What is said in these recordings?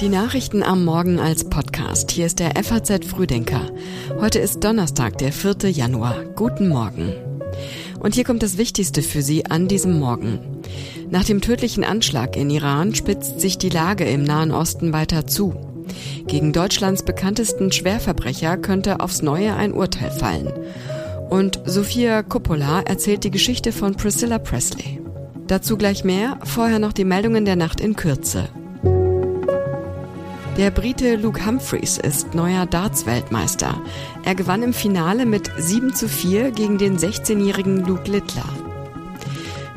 Die Nachrichten am Morgen als Podcast. Hier ist der FAZ Frühdenker. Heute ist Donnerstag, der 4. Januar. Guten Morgen. Und hier kommt das Wichtigste für Sie an diesem Morgen. Nach dem tödlichen Anschlag in Iran spitzt sich die Lage im Nahen Osten weiter zu. Gegen Deutschlands bekanntesten Schwerverbrecher könnte aufs Neue ein Urteil fallen. Und Sophia Coppola erzählt die Geschichte von Priscilla Presley. Dazu gleich mehr, vorher noch die Meldungen der Nacht in Kürze. Der Brite Luke Humphreys ist neuer Darts-Weltmeister. Er gewann im Finale mit 7 zu 4 gegen den 16-jährigen Luke Littler.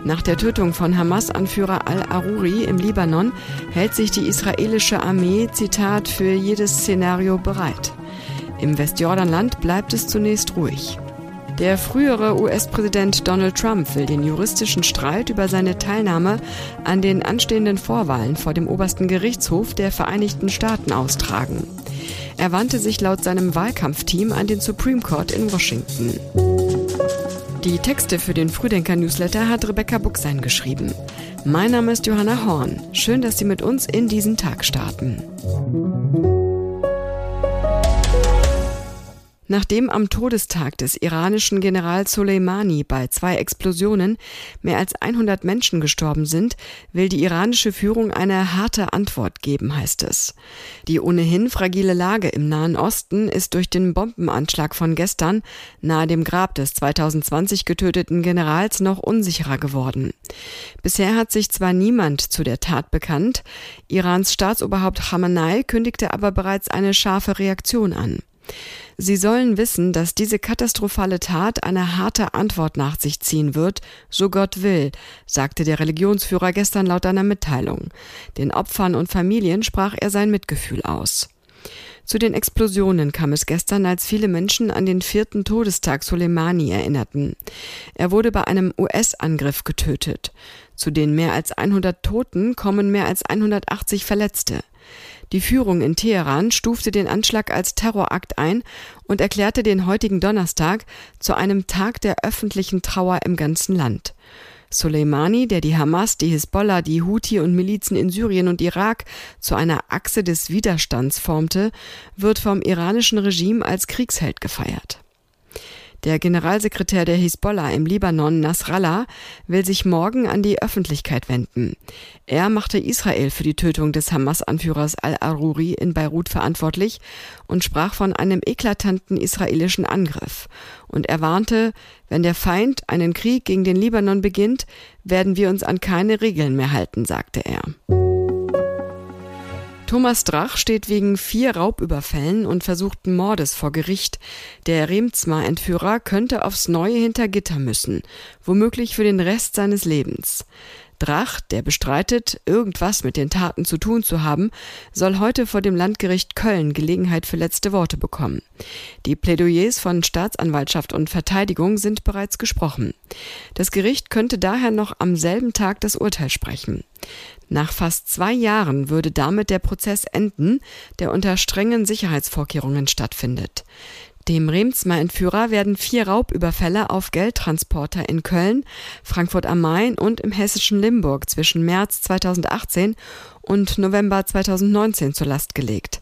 Nach der Tötung von Hamas-Anführer al-Aruri im Libanon hält sich die israelische Armee, Zitat, für jedes Szenario bereit. Im Westjordanland bleibt es zunächst ruhig. Der frühere US-Präsident Donald Trump will den juristischen Streit über seine Teilnahme an den anstehenden Vorwahlen vor dem obersten Gerichtshof der Vereinigten Staaten austragen. Er wandte sich laut seinem Wahlkampfteam an den Supreme Court in Washington. Die Texte für den Frühdenker-Newsletter hat Rebecca Buchsein geschrieben. Mein Name ist Johanna Horn. Schön, dass Sie mit uns in diesen Tag starten. Nachdem am Todestag des iranischen Generals Soleimani bei zwei Explosionen mehr als 100 Menschen gestorben sind, will die iranische Führung eine harte Antwort geben, heißt es. Die ohnehin fragile Lage im Nahen Osten ist durch den Bombenanschlag von gestern nahe dem Grab des 2020 getöteten Generals noch unsicherer geworden. Bisher hat sich zwar niemand zu der Tat bekannt, Irans Staatsoberhaupt Khamenei kündigte aber bereits eine scharfe Reaktion an. Sie sollen wissen, dass diese katastrophale Tat eine harte Antwort nach sich ziehen wird, so Gott will, sagte der Religionsführer gestern laut einer Mitteilung. Den Opfern und Familien sprach er sein Mitgefühl aus. Zu den Explosionen kam es gestern, als viele Menschen an den vierten Todestag Soleimani erinnerten. Er wurde bei einem US-Angriff getötet. Zu den mehr als 100 Toten kommen mehr als 180 Verletzte. Die Führung in Teheran stufte den Anschlag als Terrorakt ein und erklärte den heutigen Donnerstag zu einem Tag der öffentlichen Trauer im ganzen Land. Soleimani, der die Hamas, die Hisbollah, die Houthi und Milizen in Syrien und Irak zu einer Achse des Widerstands formte, wird vom iranischen Regime als Kriegsheld gefeiert. Der Generalsekretär der Hisbollah im Libanon, Nasrallah, will sich morgen an die Öffentlichkeit wenden. Er machte Israel für die Tötung des Hamas-Anführers al-Aruri in Beirut verantwortlich und sprach von einem eklatanten israelischen Angriff. Und er warnte, wenn der Feind einen Krieg gegen den Libanon beginnt, werden wir uns an keine Regeln mehr halten, sagte er. Thomas Drach steht wegen vier Raubüberfällen und versuchten Mordes vor Gericht. Der Remzma-Entführer könnte aufs Neue hinter Gitter müssen, womöglich für den Rest seines Lebens. Drach, der bestreitet, irgendwas mit den Taten zu tun zu haben, soll heute vor dem Landgericht Köln Gelegenheit für letzte Worte bekommen. Die Plädoyers von Staatsanwaltschaft und Verteidigung sind bereits gesprochen. Das Gericht könnte daher noch am selben Tag das Urteil sprechen. Nach fast zwei Jahren würde damit der Prozess enden, der unter strengen Sicherheitsvorkehrungen stattfindet. Dem Remsmer Entführer werden vier Raubüberfälle auf Geldtransporter in Köln, Frankfurt am Main und im hessischen Limburg zwischen März 2018 und November 2019 zur Last gelegt.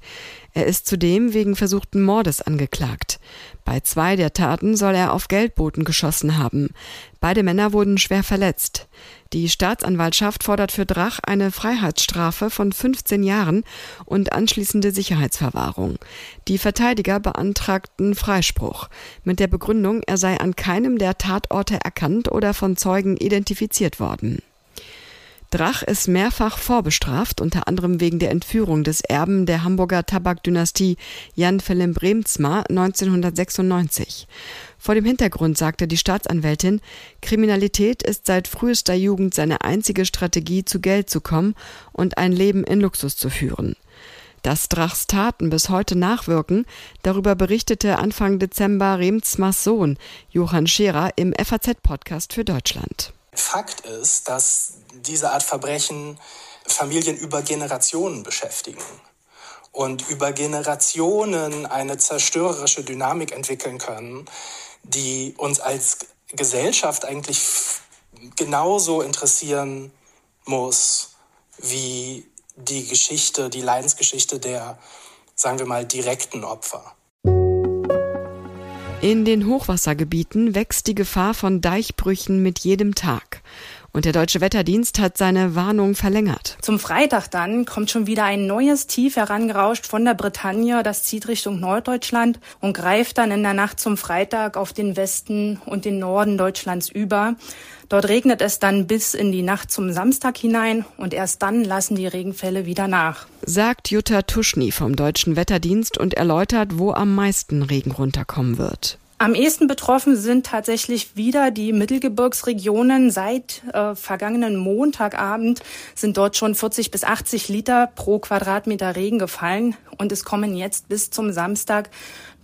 Er ist zudem wegen versuchten Mordes angeklagt. Bei zwei der Taten soll er auf Geldboten geschossen haben. Beide Männer wurden schwer verletzt. Die Staatsanwaltschaft fordert für Drach eine Freiheitsstrafe von 15 Jahren und anschließende Sicherheitsverwahrung. Die Verteidiger beantragten Freispruch mit der Begründung, er sei an keinem der Tatorte erkannt oder von Zeugen identifiziert worden. Drach ist mehrfach vorbestraft, unter anderem wegen der Entführung des Erben der Hamburger Tabakdynastie Jan Philipp Bremsma 1996. Vor dem Hintergrund sagte die Staatsanwältin, Kriminalität ist seit frühester Jugend seine einzige Strategie, zu Geld zu kommen und ein Leben in Luxus zu führen. Dass Drachs Taten bis heute nachwirken, darüber berichtete Anfang Dezember Remsmas Sohn Johann Scherer im FAZ-Podcast für Deutschland. Fakt ist, dass diese Art Verbrechen Familien über Generationen beschäftigen und über Generationen eine zerstörerische Dynamik entwickeln können, die uns als Gesellschaft eigentlich genauso interessieren muss wie die Geschichte, die Leidensgeschichte der, sagen wir mal, direkten Opfer. In den Hochwassergebieten wächst die Gefahr von Deichbrüchen mit jedem Tag. Und der Deutsche Wetterdienst hat seine Warnung verlängert. Zum Freitag dann kommt schon wieder ein neues Tief herangerauscht von der Bretagne. Das zieht Richtung Norddeutschland und greift dann in der Nacht zum Freitag auf den Westen und den Norden Deutschlands über. Dort regnet es dann bis in die Nacht zum Samstag hinein und erst dann lassen die Regenfälle wieder nach. Sagt Jutta Tuschny vom Deutschen Wetterdienst und erläutert, wo am meisten Regen runterkommen wird. Am ehesten betroffen sind tatsächlich wieder die Mittelgebirgsregionen. Seit äh, vergangenen Montagabend sind dort schon 40 bis 80 Liter pro Quadratmeter Regen gefallen und es kommen jetzt bis zum Samstag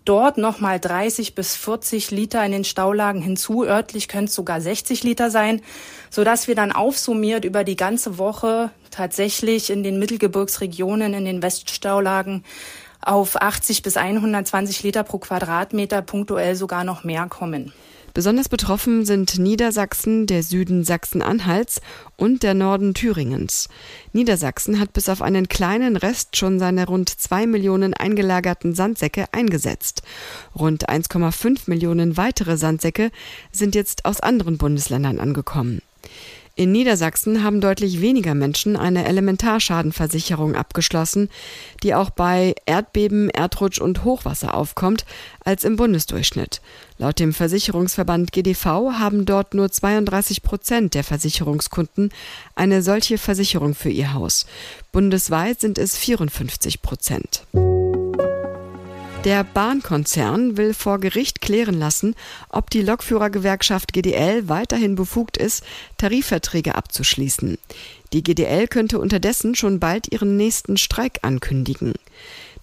dort nochmal 30 bis 40 Liter in den Staulagen hinzu. Örtlich können es sogar 60 Liter sein, sodass wir dann aufsummiert über die ganze Woche tatsächlich in den Mittelgebirgsregionen, in den Weststaulagen auf 80 bis 120 Liter pro Quadratmeter, punktuell sogar noch mehr kommen. Besonders betroffen sind Niedersachsen, der Süden Sachsen-Anhalts und der Norden Thüringens. Niedersachsen hat bis auf einen kleinen Rest schon seine rund zwei Millionen eingelagerten Sandsäcke eingesetzt. Rund 1,5 Millionen weitere Sandsäcke sind jetzt aus anderen Bundesländern angekommen. In Niedersachsen haben deutlich weniger Menschen eine Elementarschadenversicherung abgeschlossen, die auch bei Erdbeben, Erdrutsch und Hochwasser aufkommt, als im Bundesdurchschnitt. Laut dem Versicherungsverband GDV haben dort nur 32 Prozent der Versicherungskunden eine solche Versicherung für ihr Haus. Bundesweit sind es 54 Prozent. Der Bahnkonzern will vor Gericht klären lassen, ob die Lokführergewerkschaft GDL weiterhin befugt ist, Tarifverträge abzuschließen. Die GDL könnte unterdessen schon bald ihren nächsten Streik ankündigen.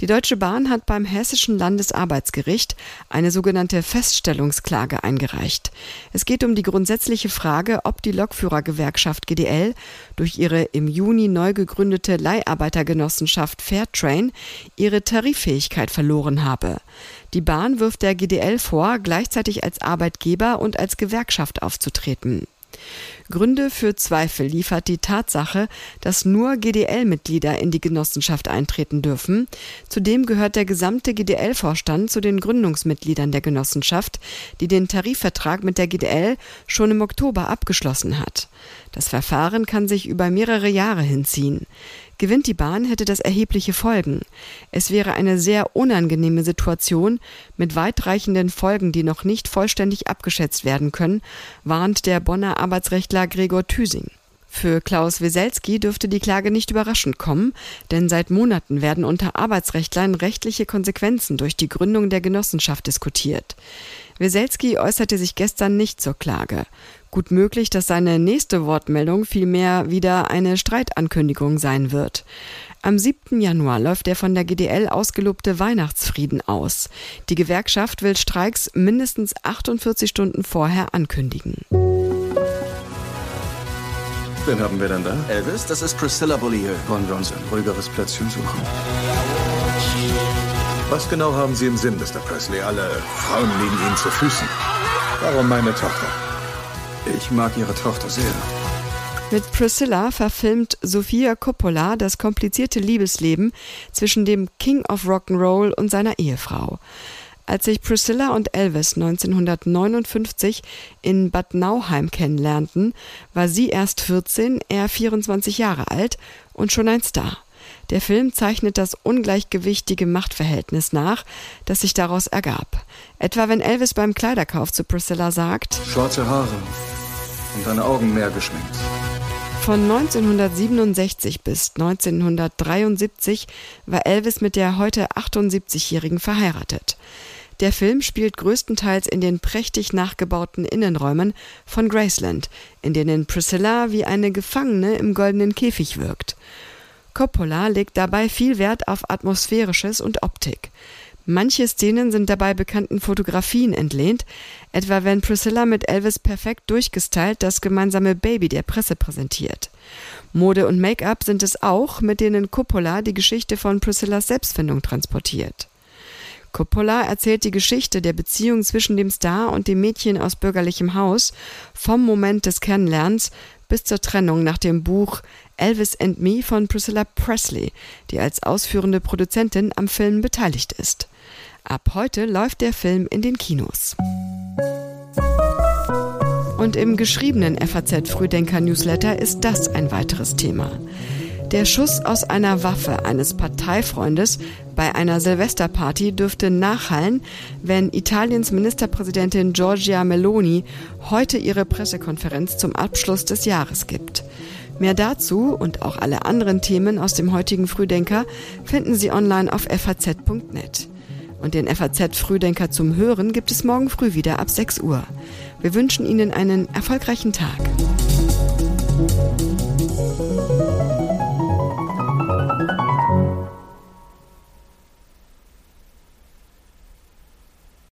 Die Deutsche Bahn hat beim Hessischen Landesarbeitsgericht eine sogenannte Feststellungsklage eingereicht. Es geht um die grundsätzliche Frage, ob die Lokführergewerkschaft GDL durch ihre im Juni neu gegründete Leiharbeitergenossenschaft Fairtrain ihre Tariffähigkeit verloren habe. Die Bahn wirft der GDL vor, gleichzeitig als Arbeitgeber und als Gewerkschaft aufzutreten. Gründe für Zweifel liefert die Tatsache, dass nur GDL-Mitglieder in die Genossenschaft eintreten dürfen. Zudem gehört der gesamte GDL-Vorstand zu den Gründungsmitgliedern der Genossenschaft, die den Tarifvertrag mit der GDL schon im Oktober abgeschlossen hat. Das Verfahren kann sich über mehrere Jahre hinziehen. Gewinnt die Bahn, hätte das erhebliche Folgen. Es wäre eine sehr unangenehme Situation mit weitreichenden Folgen, die noch nicht vollständig abgeschätzt werden können, warnt der Bonner Arbeitsrechtler Gregor Thüsing. Für Klaus Weselski dürfte die Klage nicht überraschend kommen, denn seit Monaten werden unter Arbeitsrechtlern rechtliche Konsequenzen durch die Gründung der Genossenschaft diskutiert. Weselski äußerte sich gestern nicht zur Klage. Gut möglich, dass seine nächste Wortmeldung vielmehr wieder eine Streitankündigung sein wird. Am 7. Januar läuft der von der GDL ausgelobte Weihnachtsfrieden aus. Die Gewerkschaft will Streiks mindestens 48 Stunden vorher ankündigen. Wen haben wir denn da? Elvis, das ist Priscilla Beaulieu. Wollen wir uns ein ruhigeres Plätzchen suchen? Was genau haben Sie im Sinn, Mr. Presley? Alle Frauen liegen Ihnen zu Füßen. Warum meine Tochter? Ich mag ihre Tochter sehr. Mit Priscilla verfilmt Sofia Coppola das komplizierte Liebesleben zwischen dem King of Rock'n'Roll und seiner Ehefrau. Als sich Priscilla und Elvis 1959 in Bad Nauheim kennenlernten, war sie erst 14, er 24 Jahre alt und schon ein Star. Der Film zeichnet das ungleichgewichtige Machtverhältnis nach, das sich daraus ergab. Etwa wenn Elvis beim Kleiderkauf zu Priscilla sagt: Schwarze Haare, und deine Augen mehr geschminkt. Von 1967 bis 1973 war Elvis mit der heute 78-Jährigen verheiratet. Der Film spielt größtenteils in den prächtig nachgebauten Innenräumen von Graceland, in denen Priscilla wie eine Gefangene im goldenen Käfig wirkt. Coppola legt dabei viel Wert auf Atmosphärisches und Optik. Manche Szenen sind dabei bekannten Fotografien entlehnt, etwa wenn Priscilla mit Elvis perfekt durchgestylt das gemeinsame Baby der Presse präsentiert. Mode und Make-up sind es auch, mit denen Coppola die Geschichte von Priscillas Selbstfindung transportiert. Coppola erzählt die Geschichte der Beziehung zwischen dem Star und dem Mädchen aus bürgerlichem Haus vom Moment des Kennenlernens bis zur Trennung nach dem Buch Elvis and Me von Priscilla Presley, die als ausführende Produzentin am Film beteiligt ist. Ab heute läuft der Film in den Kinos. Und im geschriebenen FAZ Frühdenker Newsletter ist das ein weiteres Thema. Der Schuss aus einer Waffe eines Parteifreundes bei einer Silvesterparty dürfte nachhallen, wenn Italiens Ministerpräsidentin Giorgia Meloni heute ihre Pressekonferenz zum Abschluss des Jahres gibt. Mehr dazu und auch alle anderen Themen aus dem heutigen Frühdenker finden Sie online auf faz.net. Und den FAZ Frühdenker zum Hören gibt es morgen früh wieder ab 6 Uhr. Wir wünschen Ihnen einen erfolgreichen Tag.